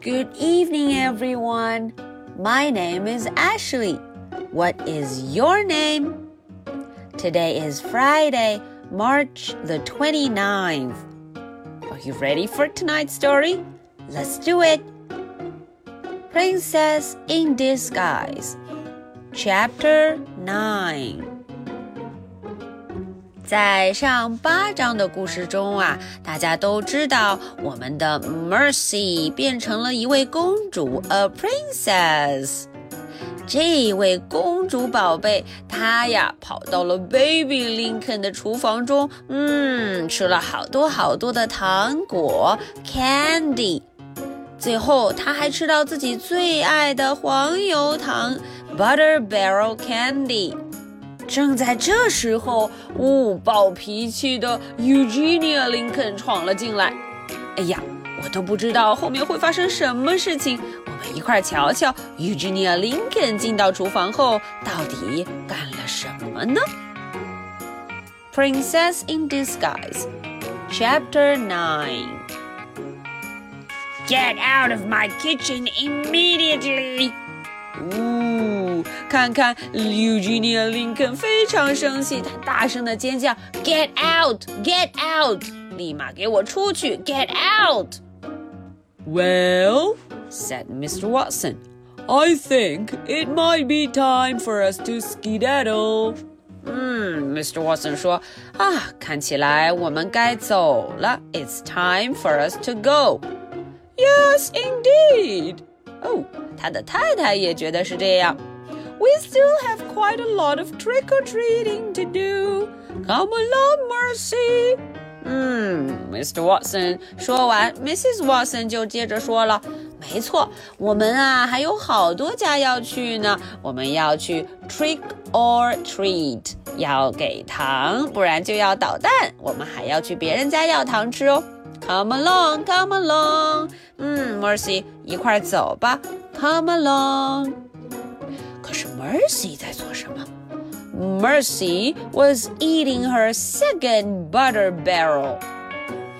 Good evening, everyone. My name is Ashley. What is your name? Today is Friday, March the 29th. Are you ready for tonight's story? Let's do it. Princess in Disguise, Chapter 9. 在上八章的故事中啊，大家都知道我们的 Mercy 变成了一位公主，a princess。这位公主宝贝，她呀跑到了 Baby Lincoln 的厨房中，嗯，吃了好多好多的糖果 candy。最后，她还吃到自己最爱的黄油糖 butter barrel candy。正在这时候，呜，暴脾气的 Eugenia Lincoln 闯了进来。哎呀，我都不知道后面会发生什么事情。我们一块瞧瞧 Eugenia Lincoln 进到厨房后到底干了什么呢？Princess in Disguise, Chapter Nine. Get out of my kitchen immediately! 呜，看看 Eugenia Lincoln 非常生气，她大声的尖叫：“Get out! Get out! 立马给我出去！Get out!” Well, said Mr. Watson, I think it might be time for us to skedaddle. 嗯，Mr. Watson 说啊，看起来我们该走了。It's time for us to go. Yes, indeed. 哦， 他的太太也觉得是这样。We still have quite a lot of trick or treating to do. Come along, Mercy. 嗯，Mr. Watson 说完，Mrs. Watson 就接着说了：“没错，我们啊还有好多家要去呢。我们要去 trick or treat，要给糖，不然就要捣蛋。我们还要去别人家要糖吃哦。” Come along, come along. 嗯，Mercy，一块走吧。Come along。可是 Mercy 在做什么？Mercy was eating her second butter barrel.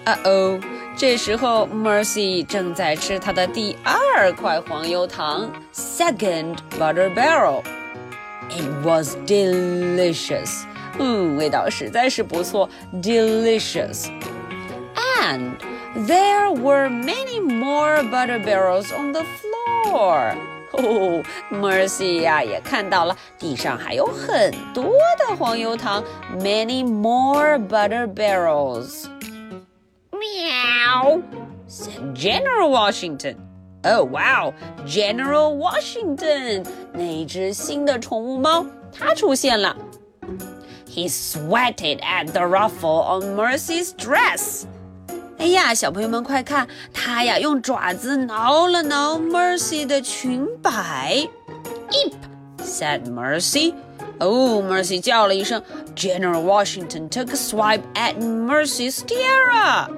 啊哦，这时候 Mercy 正在吃她的第二块黄油糖，second butter barrel. It was delicious. 嗯，味道实在是不错，delicious and there were many more butter barrels on the floor. 哦，Mercy 呀、啊，也看到了地上还有很多的黄油糖，many more butter barrels. Meow, said General Washington. Oh wow, General Washington，那只新的宠物猫，它出现了。He sweated at the ruffle on Mercy's dress. 哎呀，小朋友们快看，他呀用爪子挠了挠 Mercy 的裙摆。Eep said Mercy. Oh, Mercy 叫了一声。General Washington took a swipe at Mercy's tiara.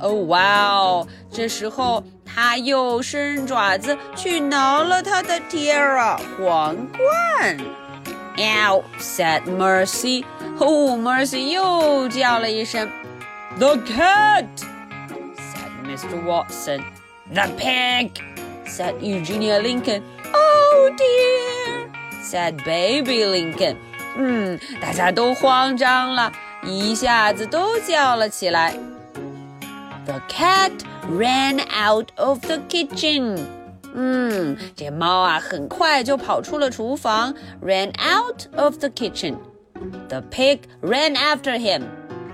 Oh wow！这时候他又伸爪子去挠了她的 tiara 皇冠。Ow! said Mercy. Oh, Mercy 又叫了一声。The cat! Mr. Watson. The pig, said Eugenia Lincoln. Oh dear, said Baby Lincoln. 嗯，大家都慌张了，一下子都叫了起来。The cat ran out of the kitchen. 嗯，这猫啊，很快就跑出了厨房，ran out of the kitchen. The pig ran after him.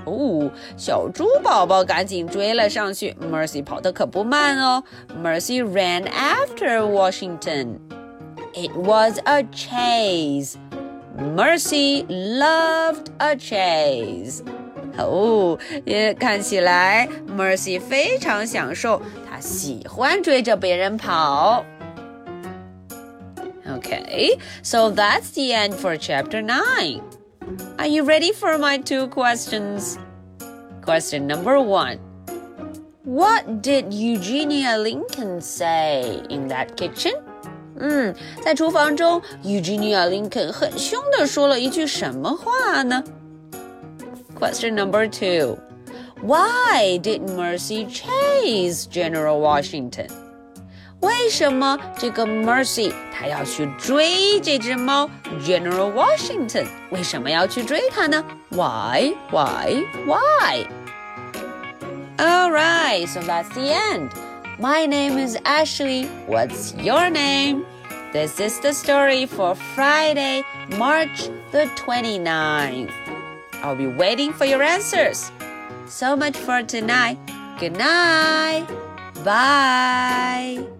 哦，小猪宝宝赶紧追了上去。Mercy 跑得可不慢哦。Mercy ran after Washington. It was a chase. Mercy loved a chase. 哦，也看起来 Mercy 非常享受，她喜欢追着别人跑。Okay, so that's the end for chapter 9. Are you ready for my two questions? Question number one What did Eugenia Lincoln say in that kitchen? 嗯，在厨房中，Eugenia Lincoln 很凶地说了一句什么话呢？Question number two Why did Mercy chase General Washington? 为什么这个 Mercy 她要去追这只猫 General Washington？为什么要去追它呢？Why? Why? Why? All right, so that's the end. My name is Ashley. What's your name? This is the story for Friday, March the 29th. I'll be waiting for your answers. So much for tonight. Good night. Bye.